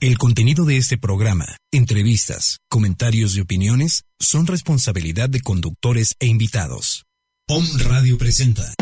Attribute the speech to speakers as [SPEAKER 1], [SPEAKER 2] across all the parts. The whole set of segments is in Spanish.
[SPEAKER 1] El contenido de este programa, entrevistas, comentarios y opiniones son responsabilidad de conductores e invitados. Om Radio presenta.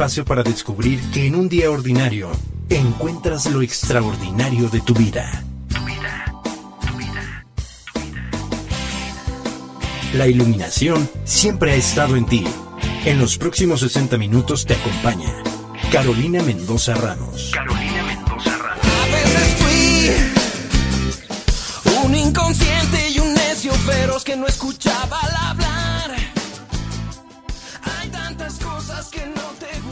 [SPEAKER 2] espacio para descubrir que en un día ordinario encuentras lo extraordinario de tu vida. Tu vida. La iluminación siempre ha estado en ti. En los próximos 60 minutos te acompaña Carolina Mendoza Ramos.
[SPEAKER 3] Carolina Mendoza Ramos. A veces fui un inconsciente y un necio feroz que no escuchaba al hablar. Hay tantas cosas que no te gustan.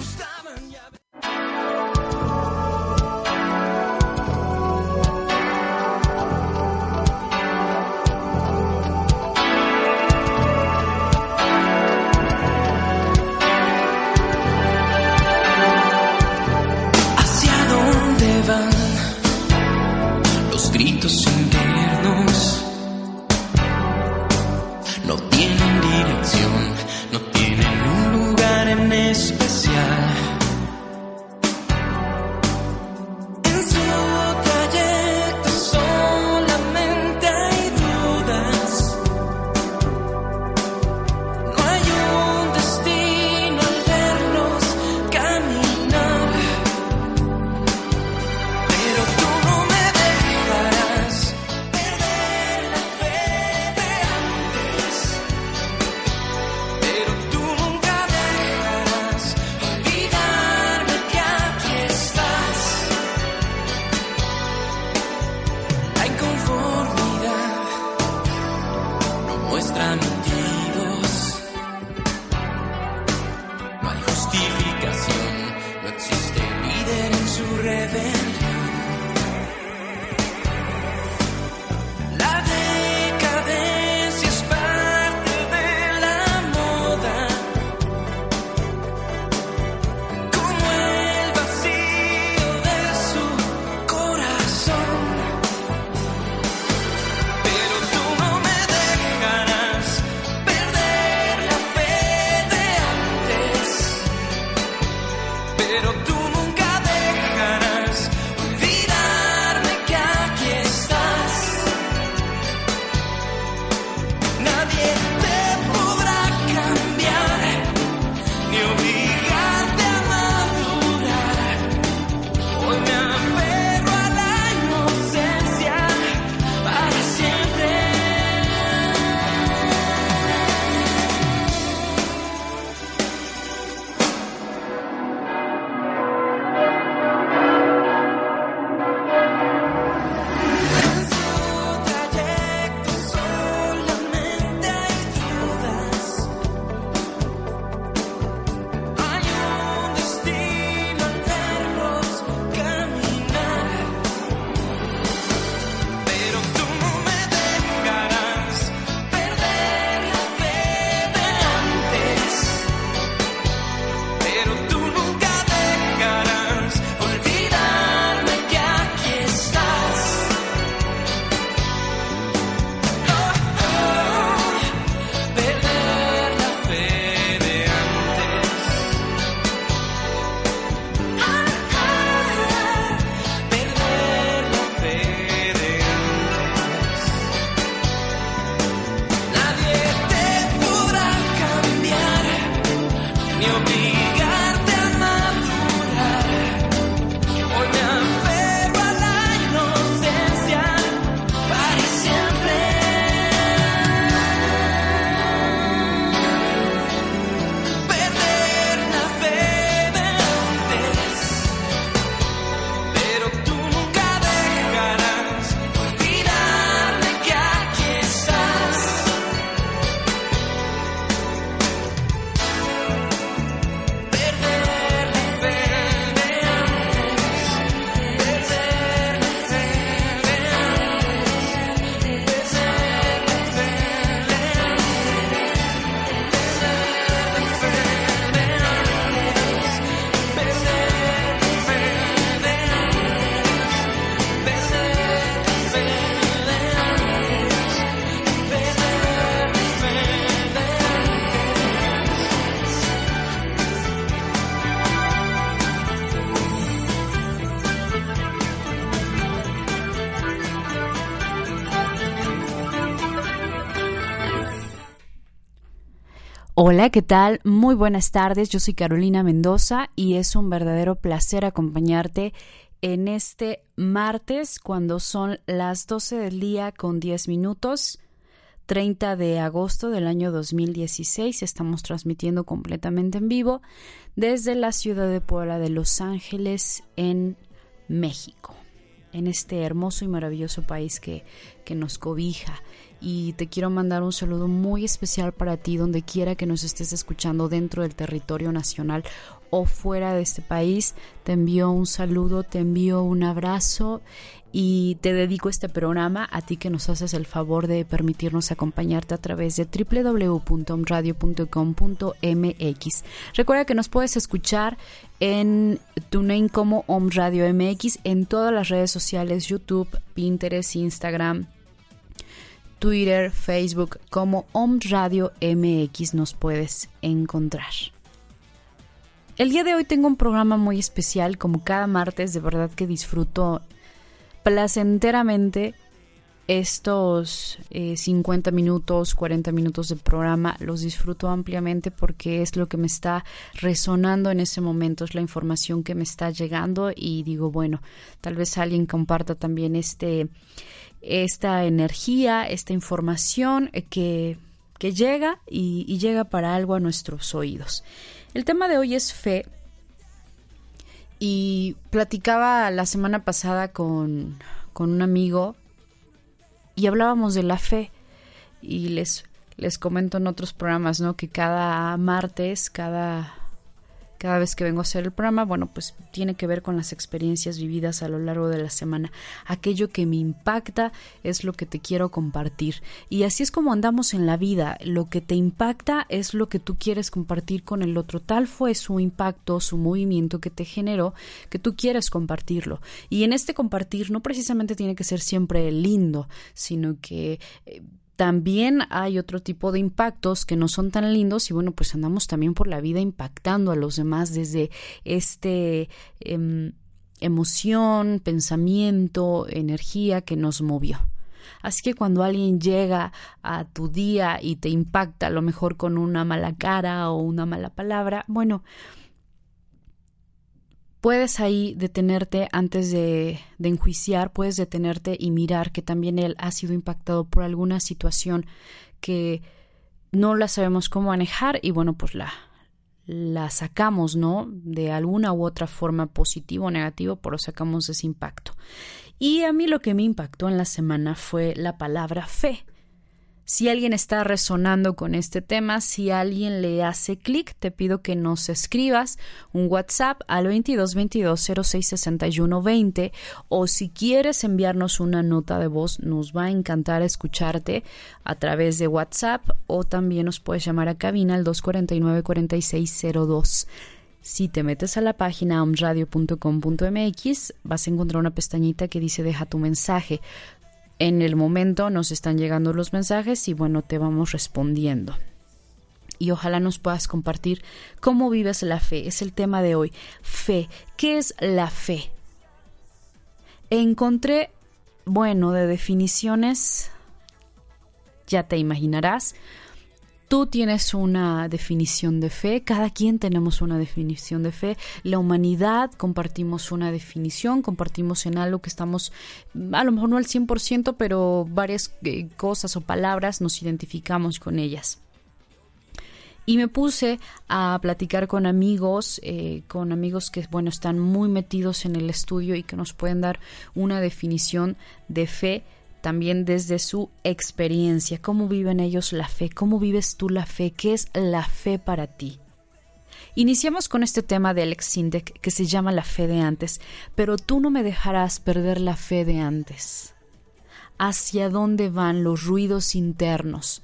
[SPEAKER 4] Hola, ¿qué tal? Muy buenas tardes, yo soy Carolina Mendoza y es un verdadero placer acompañarte en este martes cuando son las 12 del día con 10 minutos. 30 de agosto del año 2016. Estamos transmitiendo completamente en vivo desde la ciudad de Puebla de Los Ángeles en México, en este hermoso y maravilloso país que, que nos cobija y te quiero mandar un saludo muy especial para ti donde quiera que nos estés escuchando dentro del territorio nacional o fuera de este país. Te envío un saludo, te envío un abrazo y te dedico este programa a ti que nos haces el favor de permitirnos acompañarte a través de www.omradio.com.mx. Recuerda que nos puedes escuchar en TuneIn como Om Radio MX en todas las redes sociales, YouTube, Pinterest, Instagram, Twitter, Facebook como Om Radio MX nos puedes encontrar. El día de hoy tengo un programa muy especial, como cada martes, de verdad que disfruto placenteramente estos 50 eh, minutos, 40 minutos de programa los disfruto ampliamente porque es lo que me está resonando en ese momento, es la información que me está llegando y digo, bueno, tal vez alguien comparta también este, esta energía, esta información eh, que, que llega y, llega para algo a nuestros oídos. El tema de hoy es fe y platicaba la semana pasada con, con un amigo y hablábamos de la fe y les, les comento en otros programas, ¿no? Que cada martes, cada cada vez que vengo a hacer el programa, bueno, pues tiene que ver con las experiencias vividas a lo largo de la semana. Aquello que me impacta es lo que te quiero compartir. Y así es como andamos en la vida. Lo que te impacta es lo que tú quieres compartir con el otro. Tal fue su impacto, su movimiento que te generó, que tú quieres compartirlo. Y en este compartir no precisamente tiene que ser siempre lindo, sino que... Eh, también hay otro tipo de impactos que no son tan lindos y bueno, pues andamos también por la vida impactando a los demás desde este em, emoción, pensamiento, energía que nos movió. Así que cuando alguien llega a tu día y te impacta a lo mejor con una mala cara o una mala palabra, bueno, puedes ahí detenerte antes de, enjuiciar, puedes detenerte y mirar que también él ha sido impactado por alguna situación que no la sabemos cómo manejar y bueno, pues la, la sacamos, ¿no? De alguna u otra forma, positivo o negativo, pero sacamos ese impacto. Y a mí lo que me impactó en la semana fue la palabra fe. Si alguien está resonando con este tema, si alguien le hace clic, te pido que nos escribas un WhatsApp al 22 22 06 61 20 o si quieres enviarnos una nota de voz, nos va a encantar escucharte a través de WhatsApp o también nos puedes llamar a cabina al 249 4602. Si te metes a la página omradio.com.mx vas a encontrar una pestañita que dice deja tu mensaje en el momento nos están llegando los mensajes y bueno, te vamos respondiendo. Y ojalá nos puedas compartir cómo vives la fe. Es el tema de hoy. Fe. ¿Qué es la fe? Encontré, bueno, de definiciones, ya te imaginarás, Tú tienes una definición de fe, cada quien tenemos una definición de fe, la humanidad compartimos una definición, compartimos en algo que estamos, a lo mejor no al 100%, pero varias eh, cosas o palabras nos identificamos con ellas. Y me puse a platicar con amigos, eh, con amigos que, bueno, están muy metidos en el estudio y que nos pueden dar una definición de fe también desde su experiencia, cómo viven ellos la fe, cómo vives tú la fe, qué es la fe para ti. Iniciamos con este tema de Alex Sindek que se llama la fe de antes, pero tú no me dejarás perder la fe de antes. ¿Hacia dónde van los ruidos internos?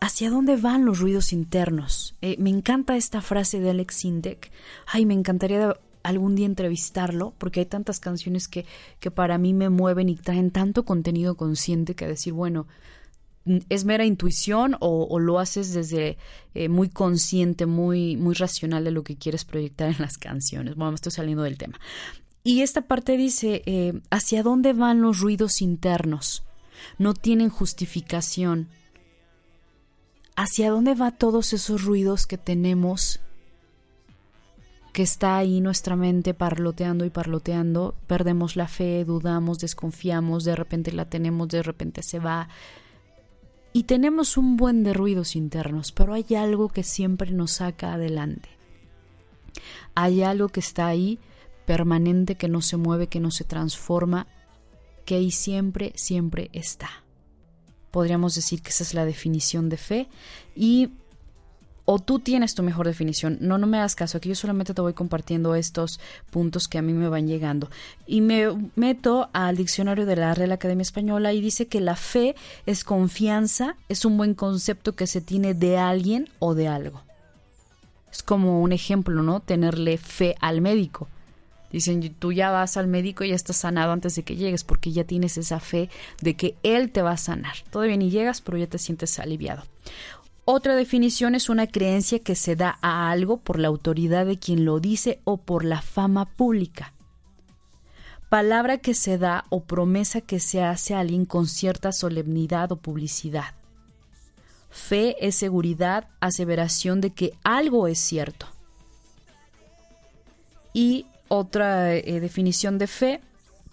[SPEAKER 4] ¿Hacia dónde van los ruidos internos? Eh, me encanta esta frase de Alex Sindek. Ay, me encantaría algún día entrevistarlo, porque hay tantas canciones que, que para mí me mueven y traen tanto contenido consciente que decir, bueno, es mera intuición o, lo haces desde eh, muy consciente, muy, muy racional de lo que quieres proyectar en las canciones. Bueno, me estoy saliendo del tema. Y esta parte dice, eh, ¿hacia dónde van los ruidos internos? No tienen justificación. ¿hacia dónde va todos esos ruidos que tenemos? Que está ahí nuestra mente parloteando y parloteando, perdemos la fe, dudamos, desconfiamos, de repente la tenemos, de repente se va. Y tenemos un buen de ruidos internos, pero hay algo que siempre nos saca adelante. Hay algo que está ahí, permanente, que no se mueve, que no se transforma, que ahí siempre, siempre está. Podríamos decir que esa es la definición de fe y o tú tienes tu mejor definición. No, no me hagas caso, aquí yo solamente te voy compartiendo estos puntos que a mí me van llegando. Y me meto al diccionario de la Real Academia Española y dice que la fe es confianza, es un buen concepto que se tiene de alguien o de algo. Es como un ejemplo, ¿no? Tenerle fe al médico. Dicen, tú ya vas al médico y ya estás sanado antes de que llegues porque ya tienes esa fe de que él te va a sanar. Todavía ni llegas, pero ya te sientes aliviado. Otra definición es una creencia que se da a algo por la autoridad de quien lo dice o por la fama pública. Palabra que se da o promesa que se hace a alguien con cierta solemnidad o publicidad. Fe es seguridad, aseveración de que algo es cierto. Y otra eh, definición de fe,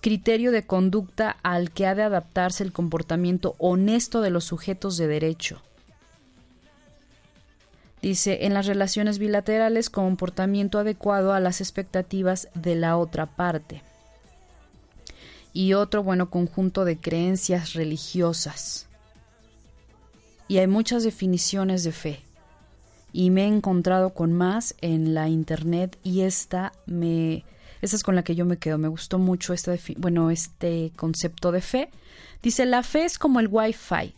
[SPEAKER 4] criterio de conducta al que ha de adaptarse el comportamiento honesto de los sujetos de derecho Dice, en las relaciones bilaterales, comportamiento adecuado a las expectativas de la otra parte. Y otro, bueno, conjunto de creencias religiosas. Y hay muchas definiciones de fe. Y me he encontrado con más en la internet y esta me esta es con la que yo me quedo. Me gustó mucho este, bueno, este concepto de fe. Dice, la fe es como el Wi-Fi.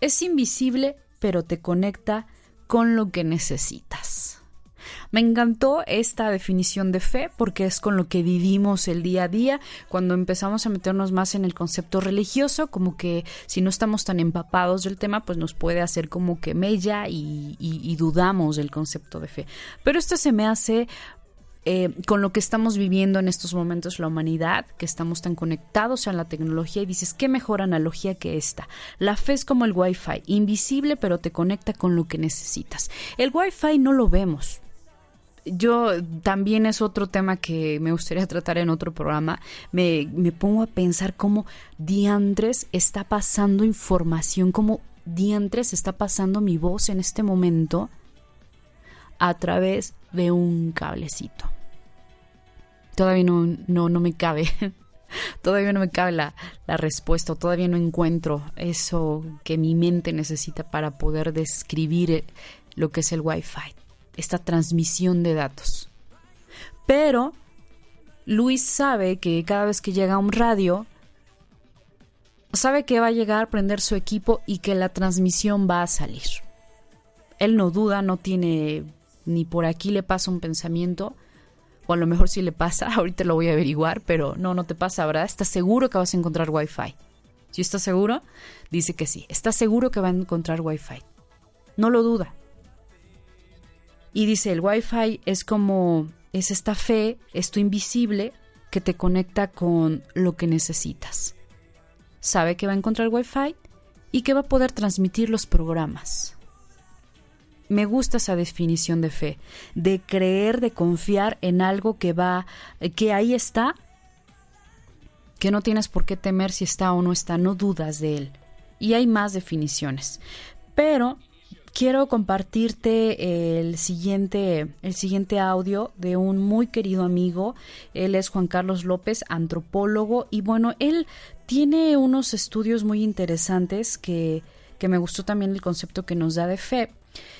[SPEAKER 4] Es invisible, pero te conecta con lo que necesitas. Me encantó esta definición de fe porque es con lo que vivimos el día a día. Cuando empezamos a meternos más en el concepto religioso, como que si no estamos tan empapados del tema, pues nos puede hacer como que mella y, y dudamos del concepto de fe. Pero esto se me hace eh, con lo que estamos viviendo en estos momentos la humanidad, que estamos tan conectados a la tecnología y dices, ¿qué mejor analogía que esta? La fe es como el Wi-Fi, invisible pero te conecta con lo que necesitas. El Wi-Fi no lo vemos, yo también es otro tema que me gustaría tratar en otro programa. Me, me, pongo a pensar cómo diantres está pasando información, cómo diantres está pasando mi voz en este momento a través de un cablecito todavía no, no, no me cabe. todavía no me cabe la, la, respuesta, todavía no encuentro eso que mi mente necesita para poder describir lo que es el Wi-Fi, esta transmisión de datos. Pero Luis sabe que cada vez que llega a un radio, sabe que va a llegar a prender su equipo y que la transmisión va a salir. Él no duda, no tiene ni por aquí le pasa un pensamiento o a lo mejor si le pasa, ahorita lo voy a averiguar, pero no, no te pasa, ¿verdad? ¿Estás seguro que vas a encontrar Wi-Fi? Si estás seguro, dice que sí. ¿Estás seguro que va a encontrar Wi-Fi? No lo duda. Y dice, el Wi-Fi es como, es esta fe, esto invisible que te conecta con lo que necesitas. Sabe que va a encontrar Wi-Fi y que va a poder transmitir los programas me gusta esa definición de fe, de creer, de confiar en algo que va, que ahí está, que no tienes por qué temer si está o no está, no dudas de él. Y hay más definiciones. Pero quiero compartirte el siguiente, el siguiente audio de un muy querido amigo. Él es Juan Carlos López, antropólogo, y bueno, él tiene unos estudios muy interesantes que, que me gustó también el concepto que nos da de fe.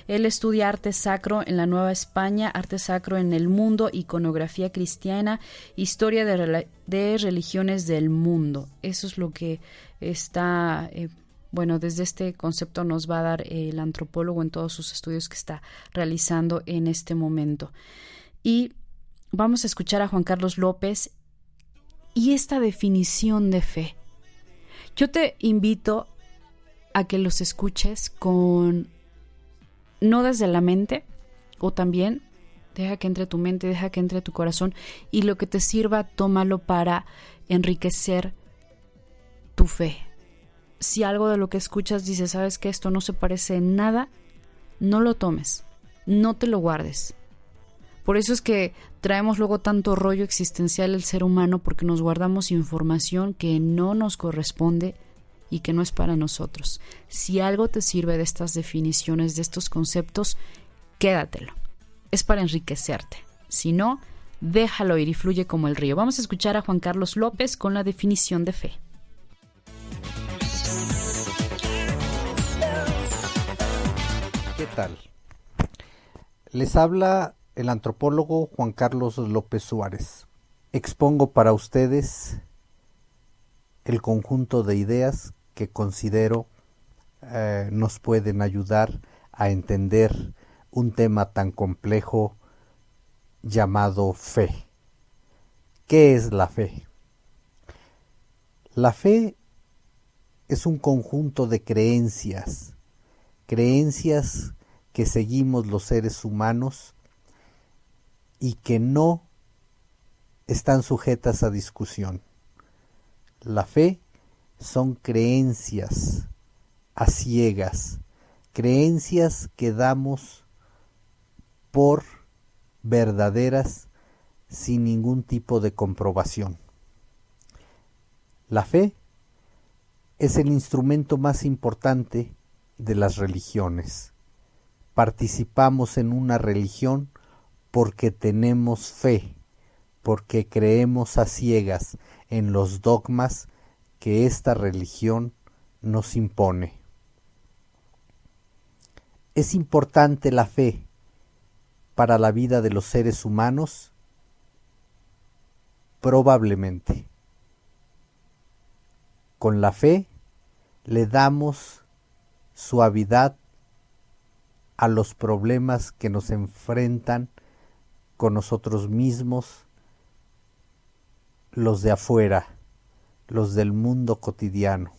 [SPEAKER 4] Él estudia arte sacro en la Nueva España, arte sacro en el mundo, iconografía cristiana, historia de, religiones del mundo. Eso es lo que está, eh, bueno, desde este concepto nos va a dar el antropólogo en todos sus estudios que está realizando en este momento. Y vamos a escuchar a Juan Carlos López y esta definición de fe. Yo te invito a que los escuches con no desde la mente, o también deja que entre tu mente, deja que entre tu corazón y lo que te sirva, tómalo para enriquecer tu fe. Si algo de lo que escuchas dice, sabes que esto no se parece en nada no lo tomes, no te lo guardes. Por eso es que traemos luego tanto rollo existencial el ser humano porque nos guardamos información que no nos corresponde y que no es para nosotros. Si algo te sirve de estas definiciones, de estos conceptos, quédatelo. Es para enriquecerte. Si no, déjalo ir y fluye como el río. Vamos a escuchar a Juan Carlos López con la definición de fe.
[SPEAKER 5] ¿Qué tal? Les habla el antropólogo Juan Carlos López Suárez. Expongo para ustedes el conjunto de ideas que considero eh, nos pueden ayudar a entender un tema tan complejo llamado fe. ¿Qué es la fe? La fe es un conjunto de creencias, creencias que seguimos los seres humanos y que no están sujetas a discusión. La fe son creencias a ciegas, creencias que damos por verdaderas sin ningún tipo de comprobación. La fe es el instrumento más importante de las religiones. Participamos en una religión porque tenemos fe, porque creemos a ciegas en los dogmas que esta religión nos impone. Es importante la fe para la vida de los seres humanos? Probablemente. Con la fe le damos suavidad a los problemas que nos enfrentan con nosotros mismos, los de afuera, los del mundo cotidiano.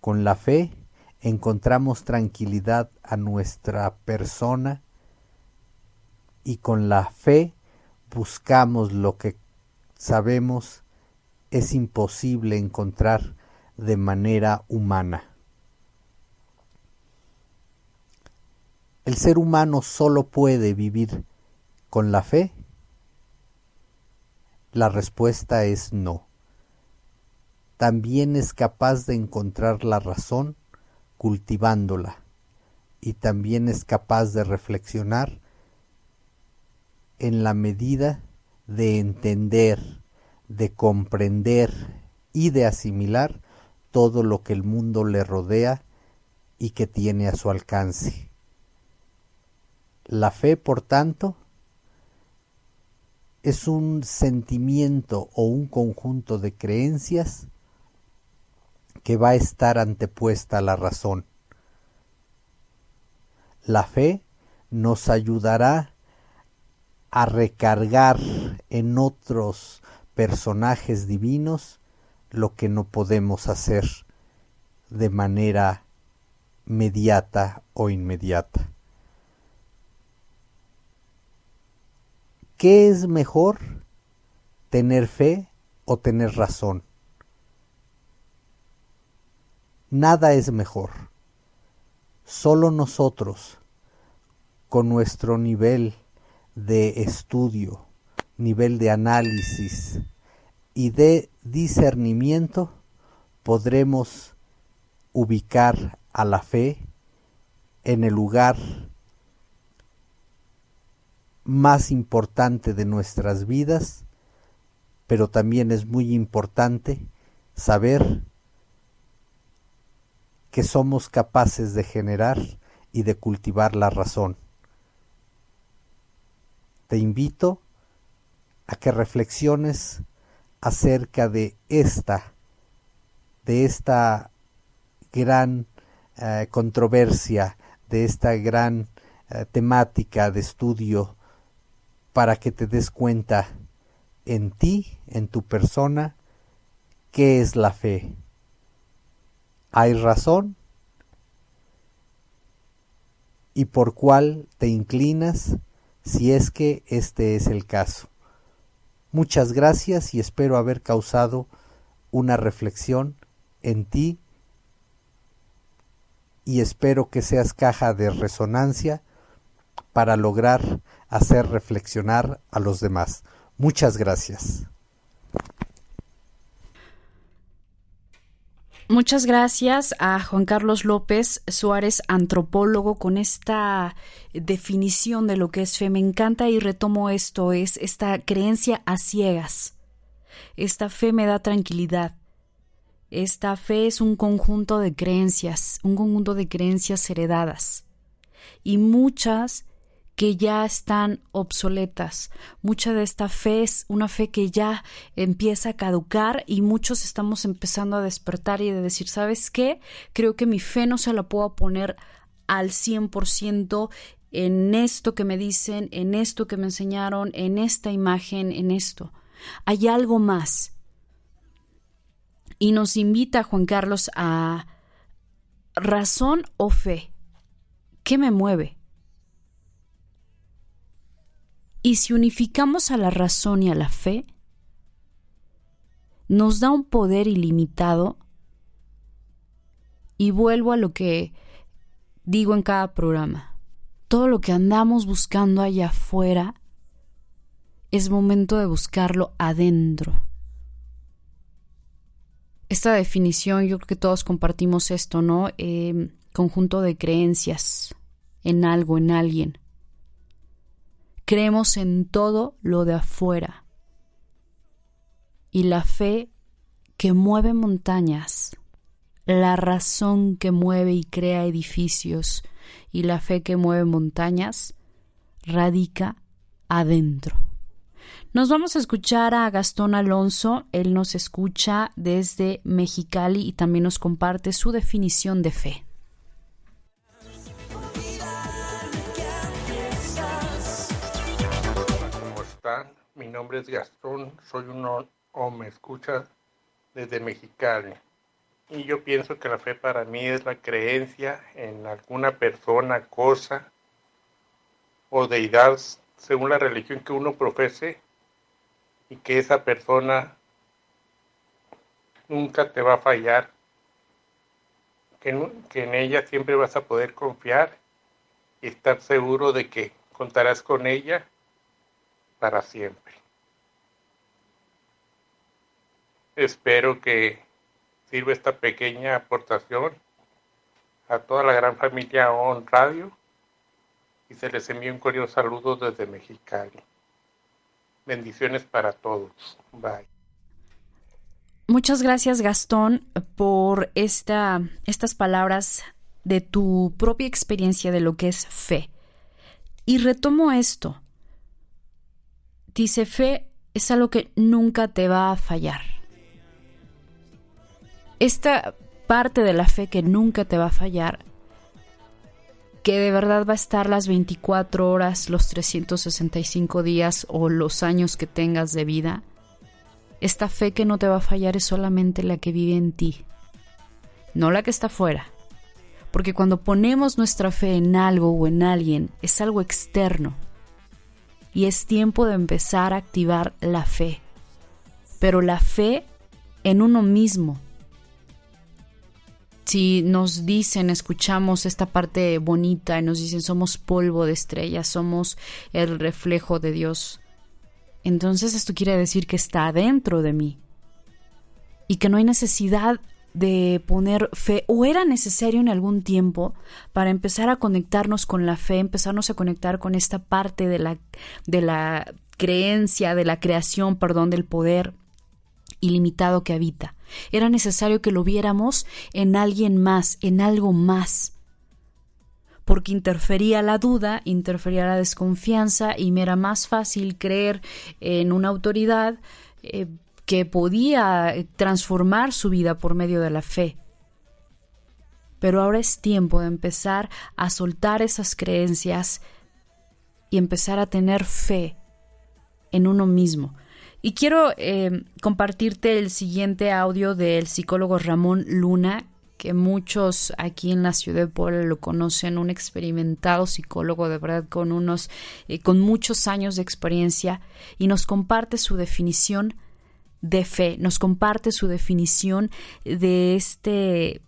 [SPEAKER 5] Con la fe encontramos tranquilidad a nuestra persona y con la fe buscamos lo que sabemos es imposible encontrar de manera humana. ¿El ser humano solo puede vivir con la fe? La respuesta es no. También es capaz de encontrar la razón cultivándola y también es capaz de reflexionar en la medida de entender, de comprender y de asimilar todo lo que el mundo le rodea y que tiene a su alcance. La fe, por tanto, es un sentimiento o un conjunto de creencias que va a estar antepuesta a la razón. La fe nos ayudará a recargar en otros personajes divinos lo que no podemos hacer de manera mediata o inmediata. ¿Qué es mejor? ¿Tener fe o tener razón? Nada es mejor. Solo nosotros, con nuestro nivel de estudio, nivel de análisis y de discernimiento, podremos ubicar a la fe en el lugar más importante de nuestras vidas, pero también es muy importante saber que somos capaces de generar y de cultivar la razón te invito a que reflexiones acerca de esta, de esta gran eh, controversia, de esta gran eh, temática de estudio, para que te des cuenta en ti, en tu persona, qué es la fe. ¿Hay razón? ¿Y por cuál te inclinas? si es que este es el caso. Muchas gracias y espero haber causado una reflexión en ti y espero que seas caja de resonancia para lograr hacer reflexionar a los demás. Muchas gracias.
[SPEAKER 4] Muchas gracias a Juan Carlos López Suárez, antropólogo, con esta definición de lo que es fe. Me encanta y retomo esto, es esta creencia a ciegas. Esta fe me da tranquilidad. Esta fe es un conjunto de creencias, un conjunto de creencias heredadas. Y muchas que ya están obsoletas. Mucha de esta fe es una fe que ya empieza a caducar y muchos estamos empezando a despertar y de decir, ¿sabes qué? Creo que mi fe no se la puedo poner al 100% en esto que me dicen, en esto que me enseñaron, en esta imagen, en esto. Hay algo más. Y nos invita Juan Carlos a razón o fe. ¿Qué me mueve? Y si unificamos a la razón y a la fe, nos da un poder ilimitado y vuelvo a lo que digo en cada programa. Todo lo que andamos buscando allá afuera es momento de buscarlo adentro. Esta definición, yo creo que todos compartimos esto, ¿no? Eh, conjunto de creencias en algo, en alguien. Creemos en todo lo de afuera. Y la fe que mueve montañas, la razón que mueve y crea edificios y la fe que mueve montañas radica adentro. Nos vamos a escuchar a Gastón Alonso, él nos escucha desde Mexicali y también nos comparte su definición de fe.
[SPEAKER 6] Mi nombre es Gastón, soy un o me escucha desde Mexicali. Y yo pienso que la fe para mí es la creencia en alguna persona, cosa o deidad según la religión que uno profese y que esa persona nunca te va a fallar, que, que en ella siempre vas a poder confiar y estar seguro de que contarás con ella para siempre. Espero que sirva esta pequeña aportación a toda la gran familia ON Radio y se les envía un cordial saludo desde Mexicali. Bendiciones para todos. Bye.
[SPEAKER 4] Muchas gracias Gastón por esta, estas palabras de tu propia experiencia de lo que es fe. Y retomo esto. Dice, fe es algo que nunca te va a fallar. Esta parte de la fe que nunca te va a fallar, que de verdad va a estar las 24 horas, los 365 días o los años que tengas de vida, esta fe que no te va a fallar es solamente la que vive en ti, no la que está fuera. Porque cuando ponemos nuestra fe en algo o en alguien, es algo externo, y es tiempo de empezar a activar la fe. Pero la fe en uno mismo. Si nos dicen, escuchamos esta parte bonita y nos dicen somos polvo de estrellas, somos el reflejo de Dios, entonces esto quiere decir que está dentro de mí y que no hay necesidad de poner fe o era necesario en algún tiempo para empezar a conectarnos con la fe, empezarnos a conectar con esta parte de la, de la creencia, de la creación, perdón, del poder ilimitado que habita. Era necesario que lo viéramos en alguien más, en algo más. Porque interfería la duda, interfería la desconfianza y me era más fácil creer en una autoridad eh, que podía transformar su vida por medio de la fe. Pero ahora es tiempo de empezar a soltar esas creencias y empezar a tener fe en uno mismo. Y quiero eh, compartirte el siguiente audio del psicólogo Ramón Luna, que muchos aquí en la ciudad de Puebla lo conocen, un experimentado psicólogo de verdad con unos eh, con muchos años de experiencia y nos comparte su definición de fe, nos comparte su definición de este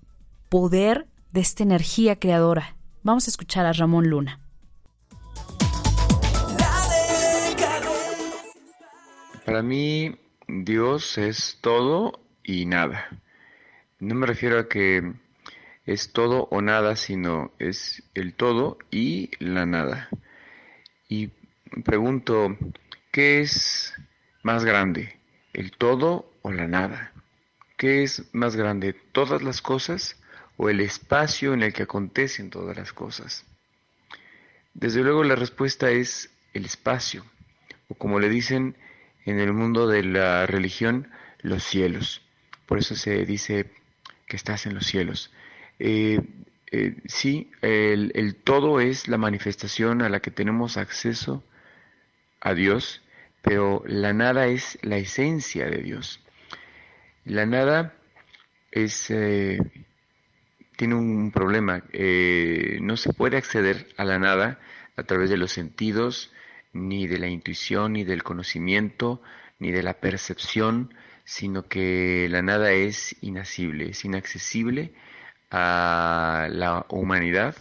[SPEAKER 4] poder de esta energía creadora. Vamos a escuchar a Ramón Luna.
[SPEAKER 7] Para mí, Dios es todo y nada. No me refiero a que es todo o nada, sino es el todo y la nada. Y pregunto, ¿qué es más grande? ¿El todo o la nada? ¿Qué es más grande? ¿Todas las cosas o el espacio en el que acontecen todas las cosas? Desde luego la respuesta es el espacio, o como le dicen en el mundo de la religión, los cielos. Por eso se dice que estás en los cielos. Eh, eh, sí, el, el, todo es la manifestación a la que tenemos acceso a Dios, pero la nada es la esencia de Dios. La nada eh, tiene un problema, no se puede acceder a la nada a través de los sentidos, ni de la intuición, ni del conocimiento, ni de la percepción, sino que la nada es inacible, es inaccesible a la humanidad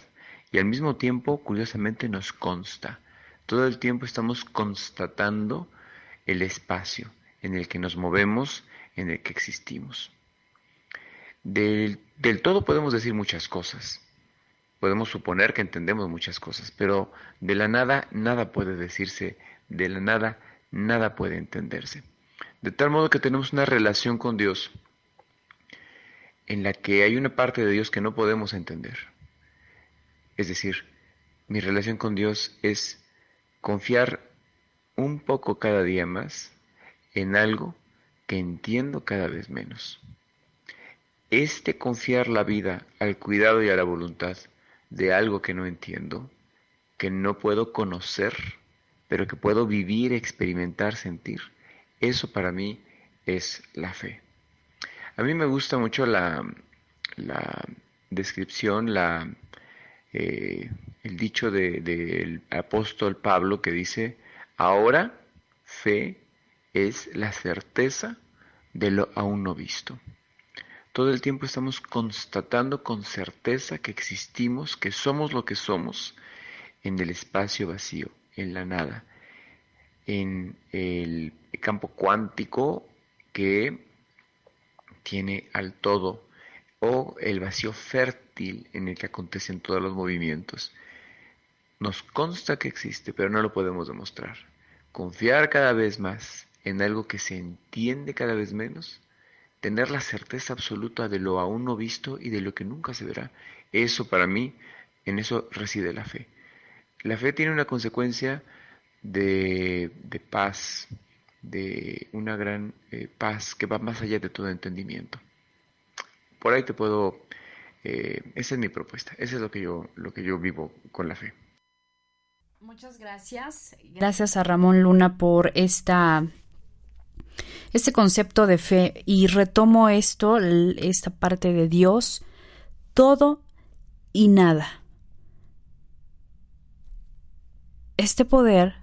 [SPEAKER 7] y al mismo tiempo, curiosamente, nos consta. Todo el tiempo estamos constatando el espacio en el que nos movemos, en el que existimos. Del, del todo podemos decir muchas cosas, podemos suponer que entendemos muchas cosas, pero de la nada nada puede decirse, de la nada nada puede entenderse. De tal modo que tenemos una relación con Dios en la que hay una parte de Dios que no podemos entender. Es decir, mi relación con Dios es confiar un poco cada día más en algo que entiendo cada vez menos. Este confiar la vida al cuidado y a la voluntad de algo que no entiendo, que no puedo conocer, pero que puedo vivir, experimentar, sentir. Eso para mí es la fe. A mí me gusta mucho la, la descripción, la, eh, el dicho del apóstol Pablo que dice, ahora fe es la certeza de lo aún no visto. Todo el tiempo estamos constatando con certeza que existimos, que somos lo que somos en el espacio vacío, en la nada, en el campo cuántico que tiene al todo o el vacío fértil en el que acontecen todos los movimientos. Nos consta que existe, pero no lo podemos demostrar. Confiar cada vez más en algo que se entiende cada vez menos tener la certeza absoluta de lo aún no visto y de lo que nunca se verá. Eso para mí, en eso reside la fe. La fe tiene una consecuencia de, paz, de una gran eh, paz que va más allá de todo entendimiento. Por ahí te puedo, eh, esa es mi propuesta, eso es lo que yo, lo que yo vivo con la fe.
[SPEAKER 4] Muchas gracias. Gracias a Ramón Luna por esta este concepto de fe y retomo esto, esta parte de Dios, todo y nada. Este poder,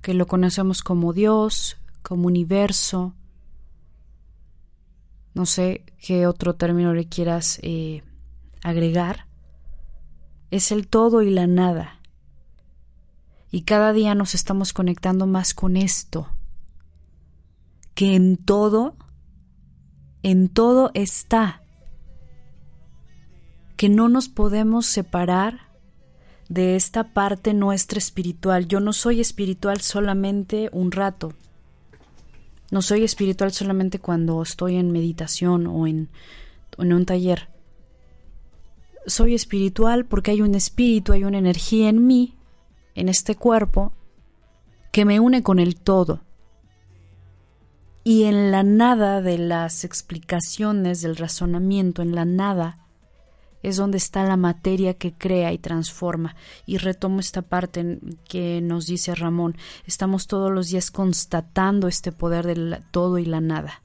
[SPEAKER 4] que lo conocemos como Dios, como universo, no sé qué otro término le quieras eh, agregar, es el todo y la nada. Y cada día nos estamos conectando más con esto que en todo, en todo está, que no nos podemos separar de esta parte nuestra espiritual. Yo no soy espiritual solamente un rato. No soy espiritual solamente cuando estoy en meditación o en, en un taller. Soy espiritual porque hay un espíritu, hay una energía en mí, en este cuerpo, que me une con el todo y en la nada de las explicaciones, del razonamiento, en la nada, es donde está la materia que crea y transforma. Y retomo esta parte que nos dice Ramón, estamos todos los días constatando este poder del todo y la nada.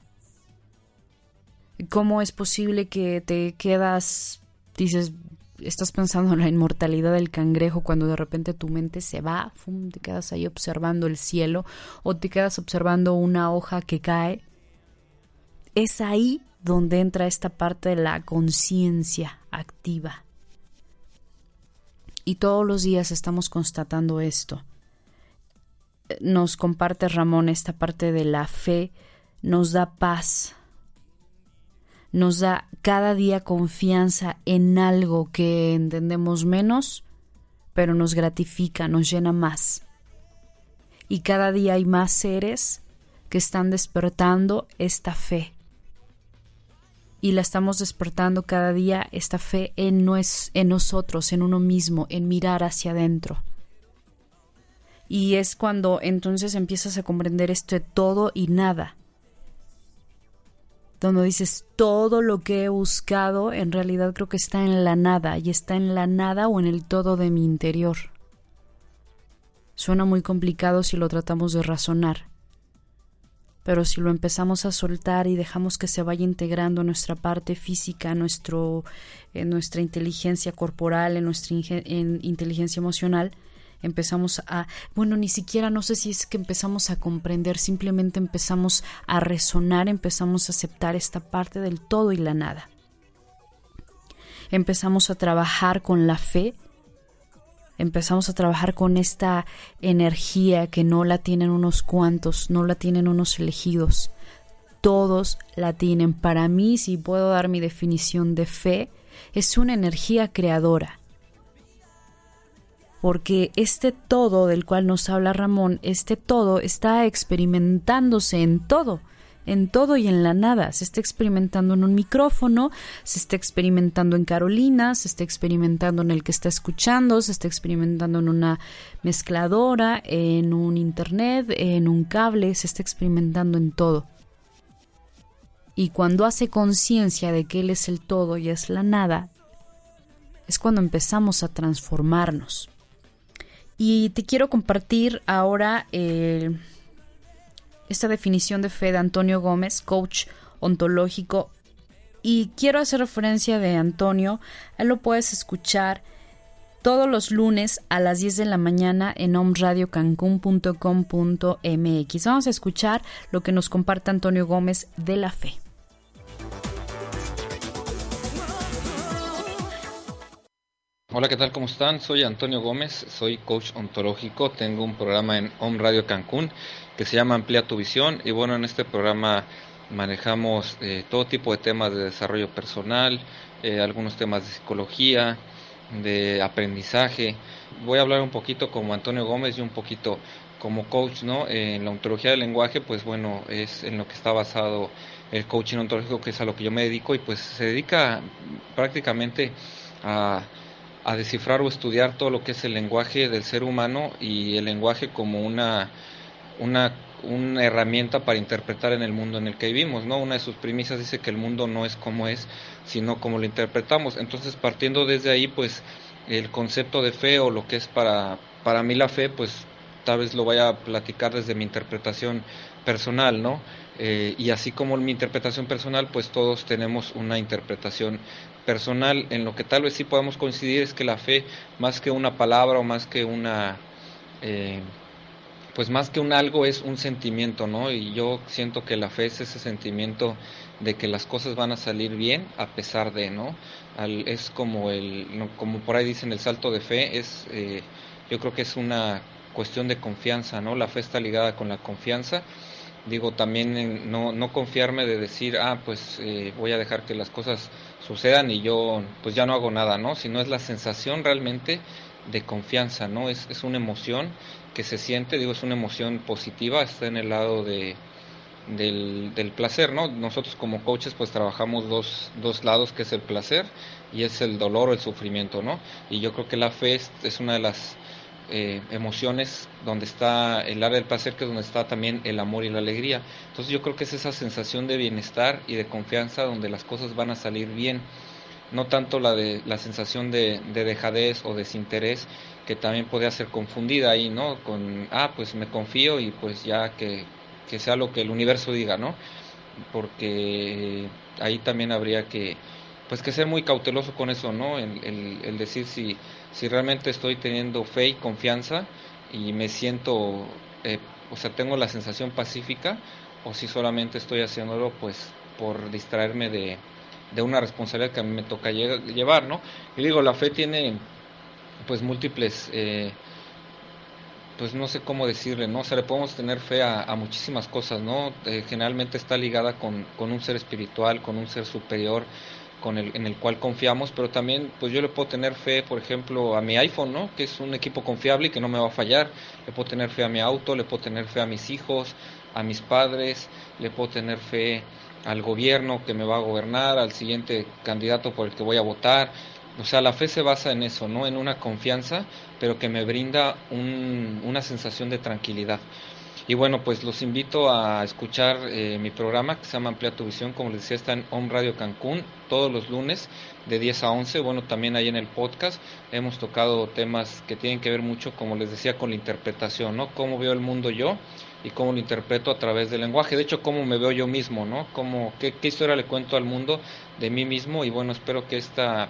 [SPEAKER 4] ¿Cómo es posible que te quedas, dices, estás pensando en la inmortalidad del cangrejo cuando de repente tu mente se va, te quedas ahí observando el cielo o te quedas observando una hoja que cae. Es ahí donde entra esta parte de la conciencia activa. Y todos los días estamos constatando esto. Nos comparte Ramón esta parte de la fe, nos da paz, nos da cada día confianza en algo que entendemos menos, pero nos gratifica, nos llena más. Y cada día hay más seres que están despertando esta fe. Y la estamos despertando cada día, esta fe en, en nosotros, en uno mismo, en mirar hacia adentro. Y es cuando entonces empiezas a comprender esto de todo y nada donde dices todo lo que he buscado en realidad creo que está en la nada y está en la nada o en el todo de mi interior. Suena muy complicado si lo tratamos de razonar, pero si lo empezamos a soltar y dejamos que se vaya integrando nuestra parte física, nuestro, en nuestra inteligencia corporal, en nuestra inteligencia emocional, empezamos a, bueno, ni siquiera no sé si es que empezamos a comprender, simplemente empezamos a resonar, empezamos a aceptar esta parte del todo y la nada. Empezamos a trabajar con la fe, empezamos a trabajar con esta energía que no la tienen unos cuantos, no la tienen unos elegidos, todos la tienen. Para mí, si puedo dar mi definición de fe, es una energía creadora porque este todo del cual nos habla Ramón, este todo está experimentándose en todo, en todo y en la nada. Se está experimentando en un micrófono, se está experimentando en Carolina, se está experimentando en el que está escuchando, se está experimentando en una mezcladora, en un internet, en un cable, se está experimentando en todo. Y cuando hace conciencia de que Él es el todo y es la nada, es cuando empezamos a transformarnos. Y te quiero compartir ahora eh, esta definición de fe de Antonio Gómez, coach ontológico. Y quiero hacer referencia de Antonio. Él lo puedes escuchar todos los lunes a las 10 de la mañana en omradiocancun.com.mx. Vamos a escuchar lo que nos comparte Antonio Gómez de la fe.
[SPEAKER 8] Hola, ¿qué tal? ¿Cómo están? Soy Antonio Gómez, soy coach ontológico, tengo un programa en Home Radio Cancún que se llama Amplía tu visión y bueno, en este programa manejamos eh, todo tipo de temas de desarrollo personal, eh, algunos temas de psicología, de aprendizaje. Voy a hablar un poquito como Antonio Gómez y un poquito como coach, ¿no? en la ontología del lenguaje, pues bueno, es en lo que está basado el coaching ontológico, que es a lo que yo me dedico y pues se dedica prácticamente a a descifrar o estudiar todo lo que es el lenguaje del ser humano y el lenguaje como una, una, una herramienta para interpretar en el mundo en el que vivimos, ¿no? Una de sus premisas dice que el mundo no es como es, sino como lo interpretamos. Entonces, partiendo desde ahí, pues el concepto de fe o lo que es para, para mí la fe, pues tal vez lo vaya a platicar desde mi interpretación personal, ¿no? Eh, y así como mi interpretación personal, pues todos tenemos una interpretación personal, en lo que tal vez sí podamos coincidir es que la fe, más que una palabra o más que una, eh, pues más que un algo es un sentimiento, ¿no? Y yo siento que la fe es ese sentimiento de que las cosas van a salir bien a pesar de, ¿no? es como el, como por ahí dicen el salto de fe, es, eh, yo creo que es una cuestión de confianza, ¿no? La fe está ligada con la confianza digo también no, no confiarme de decir ah pues eh, voy a dejar que las cosas sucedan y yo pues ya no hago nada, ¿no? Sino es la sensación realmente de confianza, ¿no? Es, es una emoción que se siente, digo, es una emoción positiva, está en el lado de, del, del placer, ¿no? Nosotros como coaches pues trabajamos dos, dos lados, que es el placer y es el dolor o el sufrimiento, ¿no? Y yo creo que la fe es una de las eh, emociones, donde está el área del placer, que es donde está también el amor y la alegría. Entonces yo creo que es esa sensación de bienestar y de confianza donde las cosas van a salir bien, no tanto la de la sensación de, dejadez o desinterés que también puede ser confundida ahí, ¿no? Con, ah, pues me confío y pues ya que, que sea lo que el universo diga, ¿no? Porque ahí también habría que, pues que ser muy cauteloso con eso, ¿no? El, decir si si realmente estoy teniendo fe y confianza y me siento, eh, o sea, tengo la sensación pacífica o si solamente estoy haciéndolo pues por distraerme de, de una responsabilidad que a mí me toca llevar, ¿no? Y digo, la fe tiene pues múltiples, eh, pues no sé cómo decirle, ¿no? O sea, le podemos tener fe a, muchísimas cosas, ¿no? Eh, generalmente está ligada con, con, un ser espiritual, con un ser superior, con el, en el cual confiamos, pero también pues yo le puedo tener fe, por ejemplo, a mi iPhone, ¿no? Que es un equipo confiable y que no me va a fallar. Le puedo tener fe a mi auto, le puedo tener fe a mis hijos, a mis padres, le puedo tener fe al gobierno que me va a gobernar, al siguiente candidato por el que voy a votar. O sea, la fe se basa en eso, ¿no? En una confianza, pero que me brinda un, una sensación de tranquilidad. Y bueno, pues los invito a escuchar eh, mi programa que se llama Amplía tu Visión, como les decía, está en Home Radio Cancún todos los lunes de 10 a 11. Bueno, también ahí en el podcast hemos tocado temas que tienen que ver mucho, como les decía, con la interpretación, ¿no? Cómo veo el mundo yo y cómo lo interpreto a través del lenguaje. De hecho, cómo me veo yo mismo, ¿no? Cómo, qué historia le cuento al mundo de mí mismo y bueno, espero que esta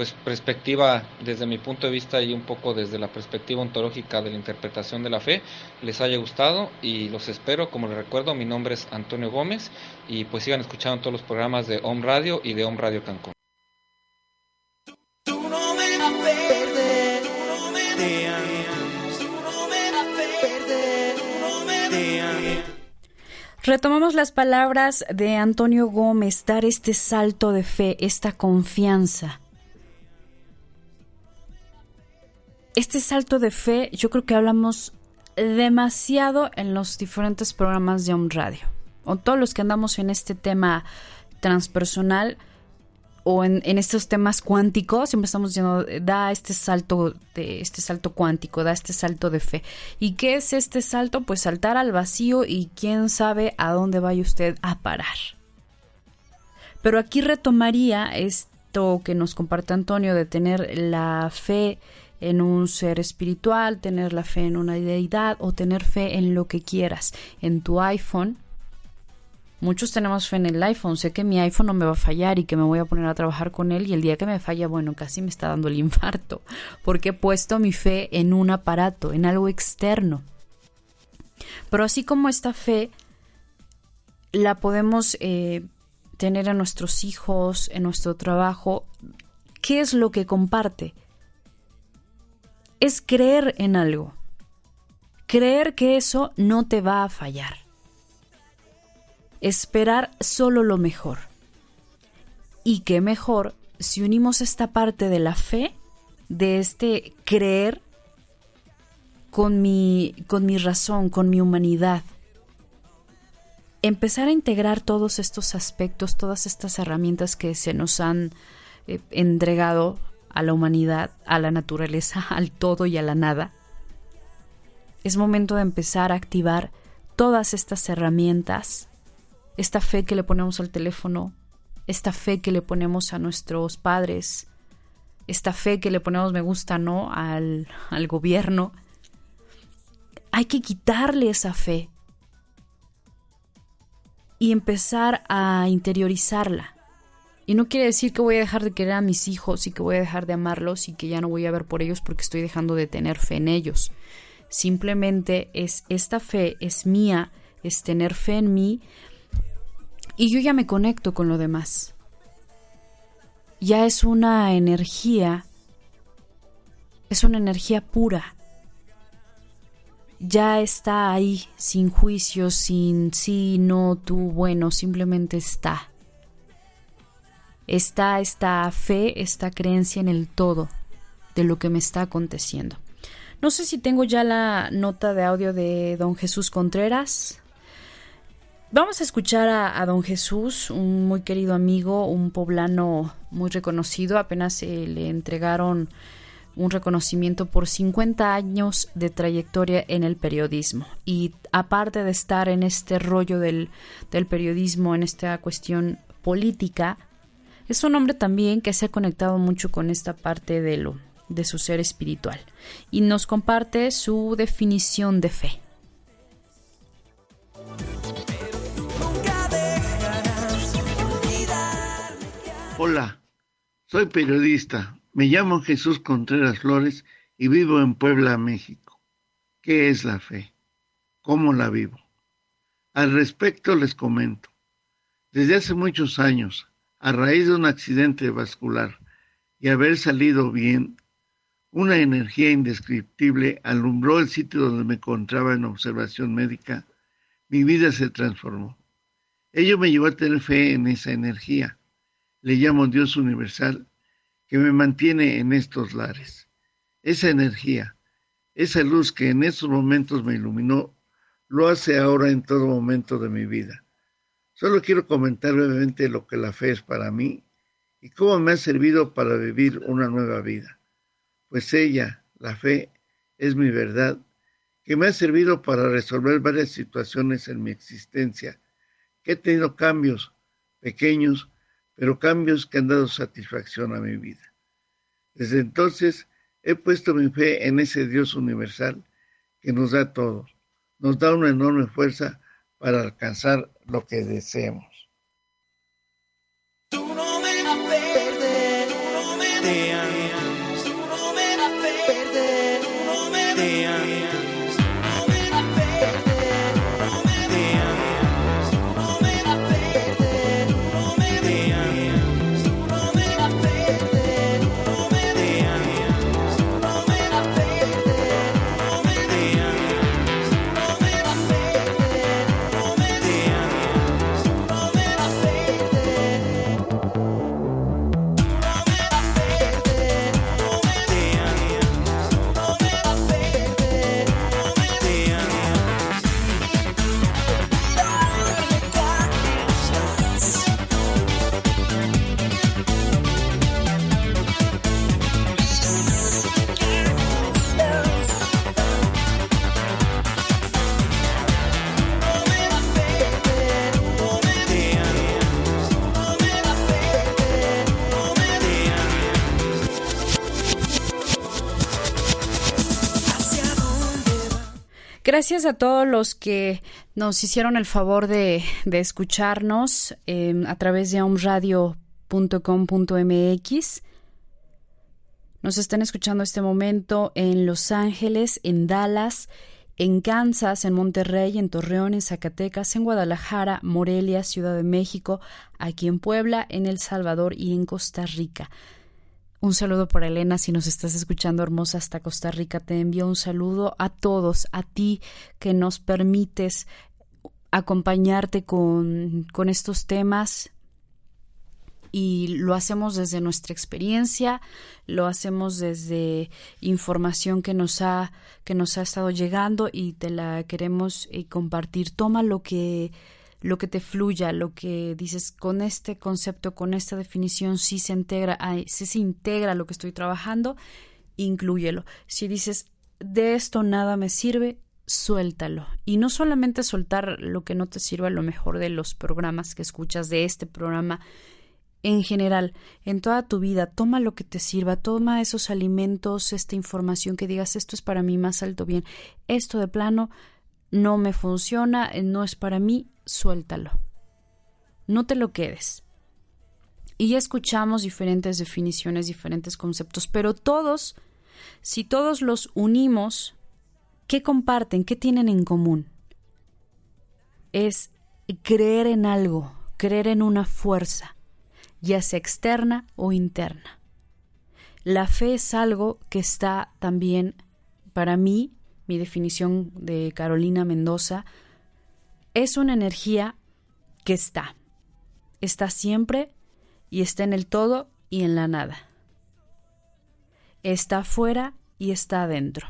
[SPEAKER 8] pues perspectiva desde mi punto de vista y un poco desde la perspectiva ontológica de la interpretación de la fe les haya gustado y los espero. Como les recuerdo mi nombre es Antonio Gómez y pues sigan escuchando todos los programas de Home Radio y de Home Radio Cancún.
[SPEAKER 4] Retomamos las palabras de Antonio Gómez, dar este salto de fe, esta confianza. Este salto de fe yo creo que hablamos demasiado en los diferentes programas de Home Radio. O todos los que andamos en este tema transpersonal, o en, estos temas cuánticos, siempre estamos diciendo, da este salto de este salto cuántico, da este salto de fe. ¿Y qué es este salto? Pues saltar al vacío y quién sabe a dónde vaya usted a parar. Pero aquí retomaría esto que nos comparte Antonio de tener la fe en un ser espiritual, tener la fe en una deidad o tener fe en lo que quieras, en tu iPhone, Muchos tenemos fe en el iPhone. Sé que mi iPhone no me va a fallar y que me voy a poner a trabajar con él y el día que me falla, bueno, casi me está dando el infarto. Porque he puesto mi fe en un aparato, en algo externo. Pero así como esta fe la podemos eh, tener en nuestros hijos, en nuestro trabajo, ¿qué es lo que comparte? Es creer en algo. Creer que eso no te va a fallar esperar solo lo mejor. Y qué mejor si unimos esta parte de la fe, de este creer con mi, con mi razón, con mi humanidad. Empezar a integrar todos estos aspectos, todas estas herramientas que se nos han eh, entregado a la humanidad, a la naturaleza, al todo y a la nada. Es momento de empezar a activar todas estas herramientas esta fe que le ponemos al teléfono, esta fe que le ponemos a nuestros padres, esta fe que le ponemos me gusta, ¿no? Al, al gobierno. Hay que quitarle esa fe y empezar a interiorizarla. Y no quiere decir que voy a dejar de querer a mis hijos y que voy a dejar de amarlos y que ya no voy a ver por ellos porque estoy dejando de tener fe en ellos. Simplemente es esta fe, es mía, es tener fe en mí y yo ya me conecto con lo demás. Ya es una energía, es una energía pura. Ya está ahí, sin juicio, sin sí, no, tú, bueno, simplemente está. Está esta fe, esta creencia en el todo de lo que me está aconteciendo. No sé si tengo ya la nota de audio de don Jesús Contreras. Vamos a escuchar a, don Jesús, un muy querido amigo, un poblano muy reconocido. Apenas eh, le entregaron un reconocimiento por 50 años de trayectoria en el periodismo. Y aparte de estar en este rollo del, del periodismo, en esta cuestión política, es un hombre también que se ha conectado mucho con esta parte de lo de su ser espiritual y nos comparte su definición de fe.
[SPEAKER 9] Hola, soy periodista. Me llamo Jesús Contreras Flores y vivo en Puebla, México. ¿Qué es la fe? ¿Cómo la vivo? Al respecto les comento. Desde hace muchos años, a raíz de un accidente vascular y haber salido bien, una energía indescriptible alumbró el sitio donde me encontraba en observación médica. Mi vida se transformó. Ello me llevó a tener fe en esa energía. Le llamo Dios universal que me mantiene en estos lares. Esa energía, esa luz que en estos momentos me iluminó, lo hace ahora en todo momento de mi vida. Solo quiero comentar brevemente lo que la fe es para mí y cómo me ha servido para vivir una nueva vida. Pues ella, la fe, es mi verdad, que me ha servido para resolver varias situaciones en mi existencia, que he tenido cambios pequeños, pero cambios que han dado satisfacción a mi vida. Desde entonces he puesto mi fe en ese Dios universal que nos da todo, nos da una enorme fuerza para alcanzar lo que deseemos.
[SPEAKER 4] Gracias a todos los que nos hicieron el favor de, escucharnos em, a través de omradio.com.mx. Nos están escuchando este momento en Los Ángeles, en Dallas, en Kansas, en Monterrey, en Torreón, en Zacatecas, en Guadalajara, Morelia, Ciudad de México, aquí en Puebla, en El Salvador y en Costa Rica. Un saludo para Elena, si nos estás escuchando hermosa hasta Costa Rica, te envío un saludo a todos, a ti que nos permites acompañarte con, con estos temas y lo hacemos desde nuestra experiencia, lo hacemos desde información que nos ha que nos ha estado llegando y te la queremos eh, compartir. Toma lo que lo que te fluya, lo que dices con este concepto, con esta definición, si se integra, si se integra lo que estoy trabajando, inclúyelo. Si dices de esto nada me sirve, suéltalo. Y no solamente soltar lo que no te sirva, lo mejor de los programas que escuchas, de este programa, en general, en toda tu vida, toma lo que te sirva, toma esos alimentos, esta información que digas, esto es para mí más alto bien, esto de plano no me funciona, no es para mí, suéltalo. No te lo quedes. Y ya escuchamos diferentes definiciones, diferentes conceptos, pero todos, si todos los unimos, ¿qué comparten? ¿Qué tienen en común? Es creer en algo, creer en una fuerza, ya sea externa o interna. La fe es algo que está también, para mí, mi definición de Carolina Mendoza, es una energía que está, está siempre y está en el todo y en la nada. Está afuera y está adentro.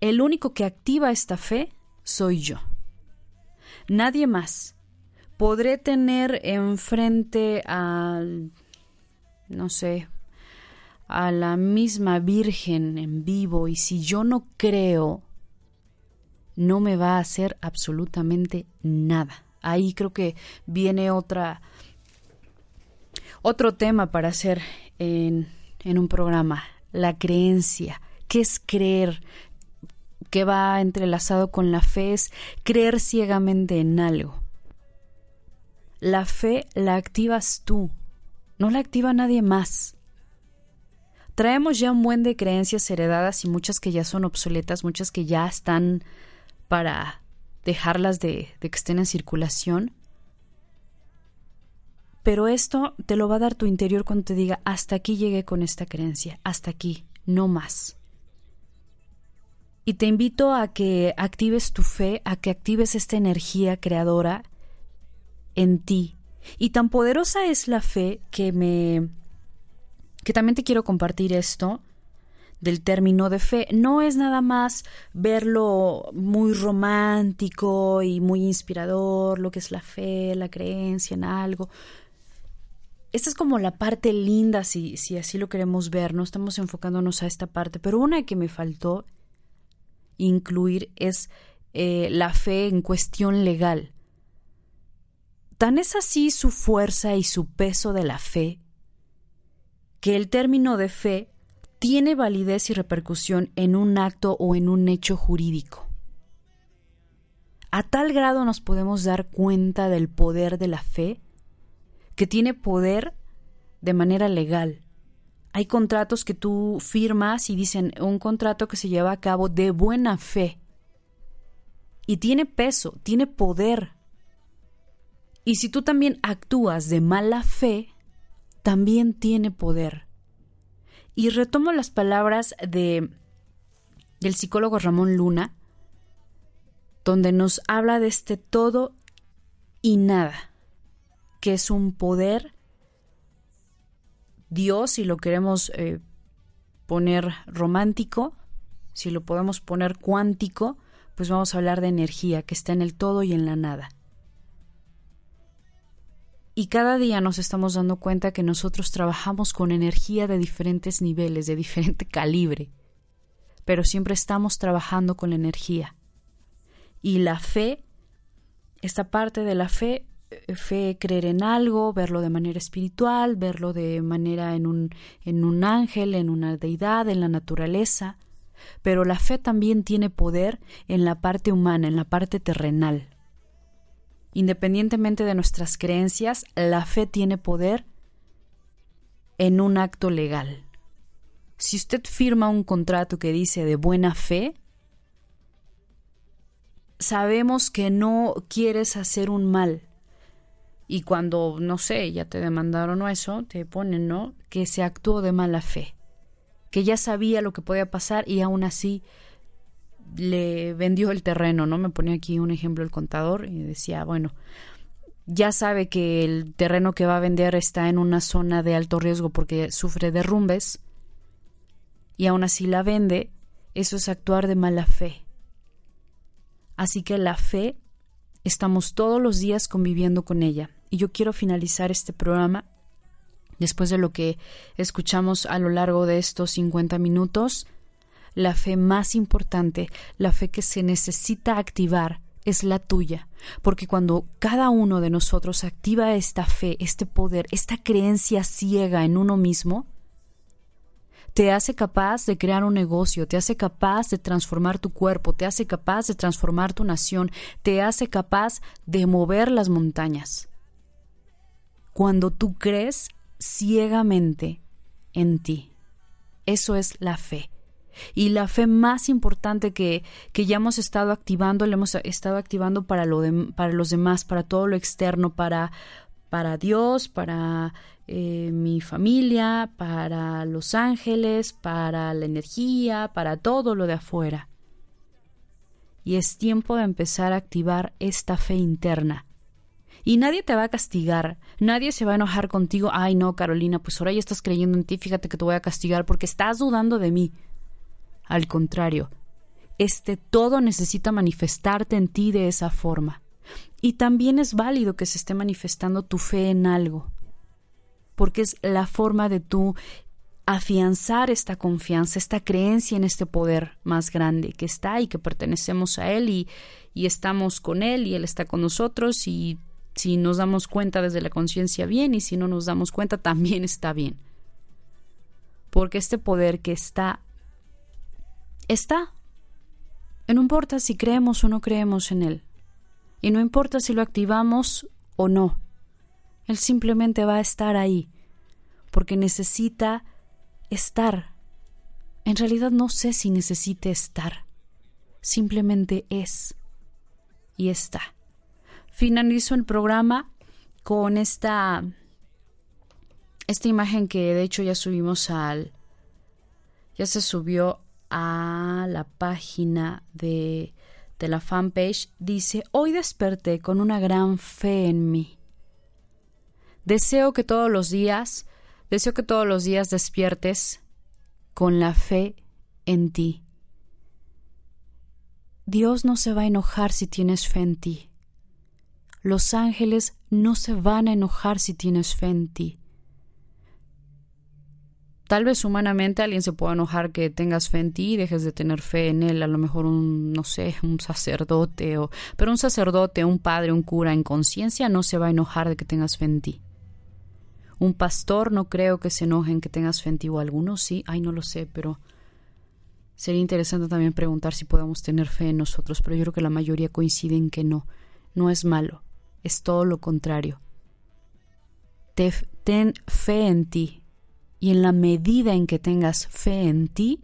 [SPEAKER 4] El único que activa esta fe soy yo. Nadie más. Podré tener enfrente al, no sé, a la misma Virgen en vivo y si yo no creo no me va a hacer absolutamente nada. Ahí creo que viene otra otro tema para hacer en, en un programa, la creencia. ¿Qué es creer? ¿Qué va entrelazado con la fe? Es creer ciegamente en algo. La fe la activas tú, no la activa nadie más. Traemos ya un buen de creencias heredadas y muchas que ya son obsoletas, muchas que ya están para dejarlas de, que estén en circulación. Pero esto te lo va a dar tu interior cuando te diga, hasta aquí llegué con esta creencia, hasta aquí, no más. Y te invito a que actives tu fe, a que actives esta energía creadora en ti. Y tan poderosa es la fe que me que también te quiero compartir esto del término de fe. No es nada más verlo muy romántico y muy inspirador, lo que es la fe, la creencia en algo. Esta es como la parte linda, si, si así lo queremos ver, no estamos enfocándonos a esta parte, pero una que me faltó incluir es eh, la fe en cuestión legal. Tan es así su fuerza y su peso de la fe, que el término de fe tiene validez y repercusión en un acto o en un hecho jurídico. A tal grado nos podemos dar cuenta del poder de la fe, que tiene poder de manera legal, hay contratos que tú firmas y dicen un contrato que se lleva a cabo de buena fe. Y tiene peso, tiene poder. Y si tú también actúas de mala fe, también tiene poder. Y retomo las palabras de del psicólogo Ramón Luna, donde nos habla de este todo y nada, que es un poder Dios, si lo queremos eh, poner romántico, si lo podemos poner cuántico, pues vamos a hablar de energía que está en el todo y en la nada. Y cada día nos estamos dando cuenta que nosotros trabajamos con energía de diferentes niveles, de diferente calibre, pero siempre estamos trabajando con la energía. Y la fe, esta parte de la fe eh, fe creer en algo, verlo de manera espiritual, verlo de manera en un, en un ángel, en una deidad, en la naturaleza. Pero la fe también tiene poder en la parte humana, en la parte terrenal. Independientemente de nuestras creencias, la fe tiene poder en un acto legal. Si usted firma un contrato que dice de buena fe, sabemos que no quieres hacer un mal, y cuando, no sé, ya te demandaron eso, te ponen, ¿no? Que se actuó de mala fe, que ya sabía lo que podía pasar y aún así le vendió el terreno, ¿no? Me ponía aquí un ejemplo el contador y decía, bueno, ya sabe que el terreno que va a vender está en una zona de alto riesgo porque sufre derrumbes y aún así la vende, eso es actuar de mala fe. Así que la fe estamos todos los días conviviendo con ella y yo quiero finalizar este programa después de lo que escuchamos a lo largo de estos 50 minutos. La fe más importante, la fe que se necesita activar, es la tuya, porque cuando cada uno de nosotros activa esta fe, este poder, esta creencia ciega en uno mismo, te hace capaz de crear un negocio, te hace capaz de transformar tu cuerpo, te hace capaz de transformar tu nación, te hace capaz de mover las montañas cuando tú crees ciegamente en ti. Eso es la fe. Y la fe más importante que, que ya hemos estado activando, la hemos estado activando para, lo para los demás, para todo lo externo, para, para Dios, para eh, mi familia, para los ángeles, para la energía, para todo lo de afuera. Y es tiempo de empezar a activar esta fe interna y nadie te va a castigar, nadie se va a enojar contigo, ay no, Carolina, pues ahora ya estás creyendo en ti, fíjate que te voy a castigar porque estás dudando de mí. Al contrario, este todo necesita manifestarte en ti de esa forma. Y también es válido que se esté manifestando tu fe en algo, porque es la forma de tú afianzar esta confianza, esta creencia en este poder más grande que está y que pertenecemos a Él y, y estamos con Él y Él está con nosotros y si nos damos cuenta desde la conciencia bien y si no nos damos cuenta también está bien. Porque este poder que está, está. No importa si creemos o no creemos en él. Y no importa si lo activamos o no. Él simplemente va a estar ahí. Porque necesita estar. En realidad no sé si necesite estar. Simplemente es. Y está finalizo el programa con esta esta imagen que de hecho ya subimos al... ya se subió a la página de, de la fanpage, dice, hoy desperté con una gran fe en mí. Deseo que todos los días, deseo que todos los días despiertes con la fe en ti. Dios no se va a enojar si tienes fe en ti. Los ángeles no se van a enojar si tienes fe en ti. Tal vez humanamente alguien se pueda enojar que tengas fe en ti y dejes de tener fe en él, a lo mejor un, no sé, un sacerdote o... Pero un sacerdote, un padre, un cura en conciencia no se va a enojar de que tengas fe en ti. Un pastor no creo que se enoje en que tengas fe en ti o algunos sí, ay no lo sé, pero sería interesante también preguntar si podemos tener fe en nosotros, pero yo creo que la mayoría coinciden que no, no es malo, es todo lo contrario. ten fe en ti, y en la medida en que tengas fe en ti,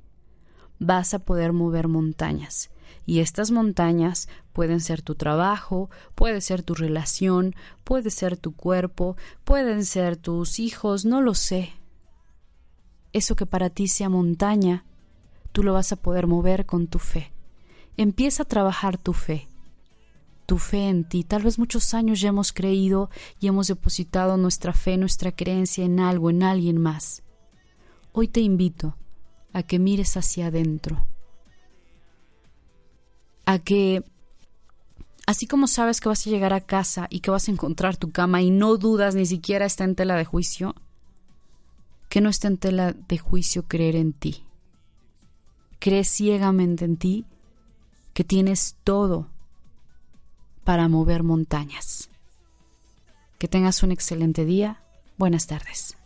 [SPEAKER 4] vas a poder mover montañas. Y estas montañas pueden ser tu trabajo, puede ser tu relación, puede ser tu cuerpo, pueden ser tus hijos, no lo sé. Eso que para ti sea montaña, tú lo vas a poder mover con tu fe. Empieza a trabajar tu fe tu fe en ti. Tal vez muchos años ya hemos creído y hemos depositado nuestra fe, nuestra creencia en algo, en alguien más. Hoy te invito a que mires hacia adentro, a que, así como sabes que vas a llegar a casa y que vas a encontrar tu cama y no dudas ni siquiera está en tela de juicio, que no está en tela de juicio creer en ti. Crees ciegamente en ti que tienes todo para mover montañas. Que tengas un excelente día. Buenas tardes.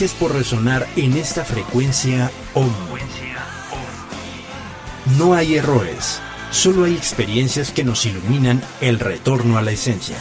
[SPEAKER 2] Gracias por resonar en esta frecuencia OM. No hay errores, solo hay experiencias que nos iluminan el retorno a la esencia.